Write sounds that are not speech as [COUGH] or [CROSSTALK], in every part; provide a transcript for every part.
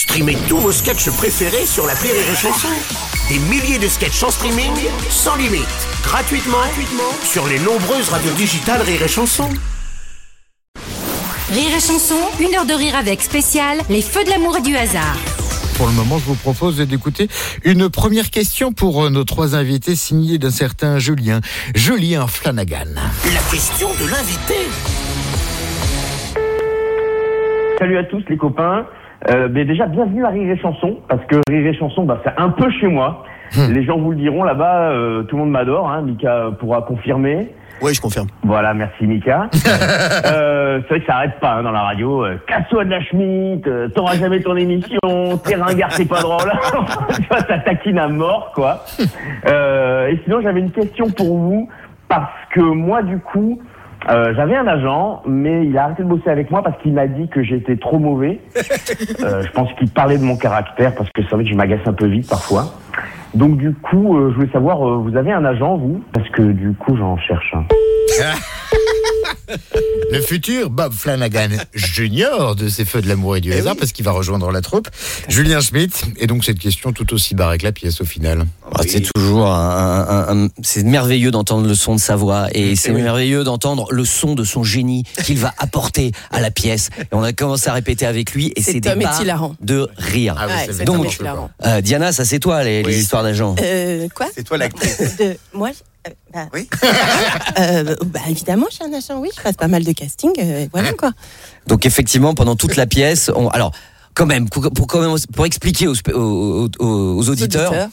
Streamez tous vos sketchs préférés sur la Rire et Chanson. Des milliers de sketchs en streaming, sans limite, gratuitement, gratuitement sur les nombreuses radios digitales Rire et Chanson. Rire et chanson, une heure de rire avec spécial, les feux de l'amour et du hasard. Pour le moment, je vous propose d'écouter une première question pour euh, nos trois invités signée d'un certain Julien. Julien Flanagan. La question de l'invité. Salut à tous les copains. Euh, mais déjà bienvenue à Rire et Chanson parce que Rire et Chanson bah, c'est un peu chez moi. Les gens vous le diront là-bas, euh, tout le monde m'adore. Hein, Mika pourra confirmer. Oui, je confirme. Voilà, merci Mika. [LAUGHS] euh, c'est vrai que ça arrête pas hein, dans la radio. Euh, Casse-toi de la Schmitt, euh, t'auras jamais ton émission, t'es ringard, c'est pas drôle. [LAUGHS] tu vois, ça taquine à mort, quoi. Euh, et sinon, j'avais une question pour vous parce que moi, du coup, euh, j'avais un agent, mais il a arrêté de bosser avec moi parce qu'il m'a dit que j'étais trop mauvais. [LAUGHS] Euh, je pense qu'il parlait de mon caractère parce que c'est vrai que je m'agace un peu vite parfois. Donc du coup, euh, je voulais savoir, euh, vous avez un agent vous? Parce que du coup, j'en cherche un. [LAUGHS] Le futur Bob Flanagan Junior de ces feux de l'amour et du hasard parce qu'il va rejoindre la troupe. Julien Schmitt. Et donc cette question tout aussi barrée que la pièce au final. Ah, C'est toujours un, un- un- c'est merveilleux d'entendre le son de sa voix et c'est merveilleux d'entendre le son de son génie qu'il va apporter à la pièce. Et on a commencé à répéter avec lui et c'est des de rire. Ah oui, Ouais, Donc. Euh, Diana, ça c'est toi les, les histoires d'agents. Euh, quoi C'est toi l'actrice. Moi euh, bah, Oui. [LAUGHS] euh, bah, évidemment, je suis un agent, oui, je passe pas mal de casting, euh, voilà quoi. Donc effectivement, pendant toute la pièce, on, alors quand même pour, pour quand même pour expliquer aux, auditeurs, auditeurs.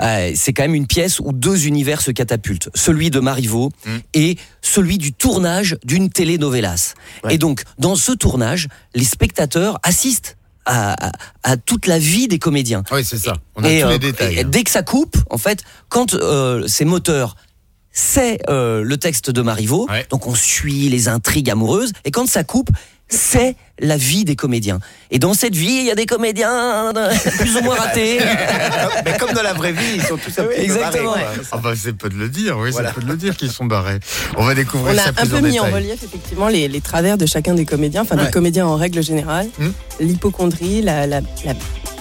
euh, c'est quand même une pièce où deux univers se catapultent, celui de Marivaux et celui du tournage d'une telenovelas. Et donc dans ce tournage, les spectateurs assistent à, à- à toute la vie des comédiens. Oui, c'est ça. On a Et, tous euh, les détails. et dès que ça coupe, en fait, quand euh, ces moteurs c'est euh, le texte de Marivaux, Ouais. donc on suit les intrigues amoureuses, et quand ça coupe, c'est la vie des comédiens. Et dans cette vie, il y a des comédiens [LAUGHS] plus ou moins ratés. [LAUGHS] Mais comme dans la vraie vie, ils sont tous un peu Exactement. barrés. Ah bah c'est peu de le dire, oui, Voilà. c'est peu de le dire qu'ils sont barrés. On va découvrir On a ça un plus peu en mis en relief effectivement les, les travers de chacun des comédiens, enfin Ouais. des comédiens en règle générale, Hmm. l'hypochondrie, la, la, la,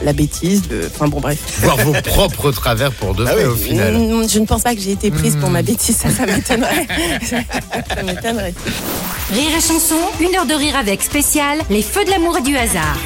la bêtise, le- enfin bon bref. Voir vos propres travers pour de Ah vrai oui. au final. Mm, Je ne pense pas que j'ai été prise pour ma bêtise, ça, ça m'étonnerait. [LAUGHS] ça m'étonnerait. Rire et chanson, une heure de rire avec spécial, les feux de l'amour et du hasard.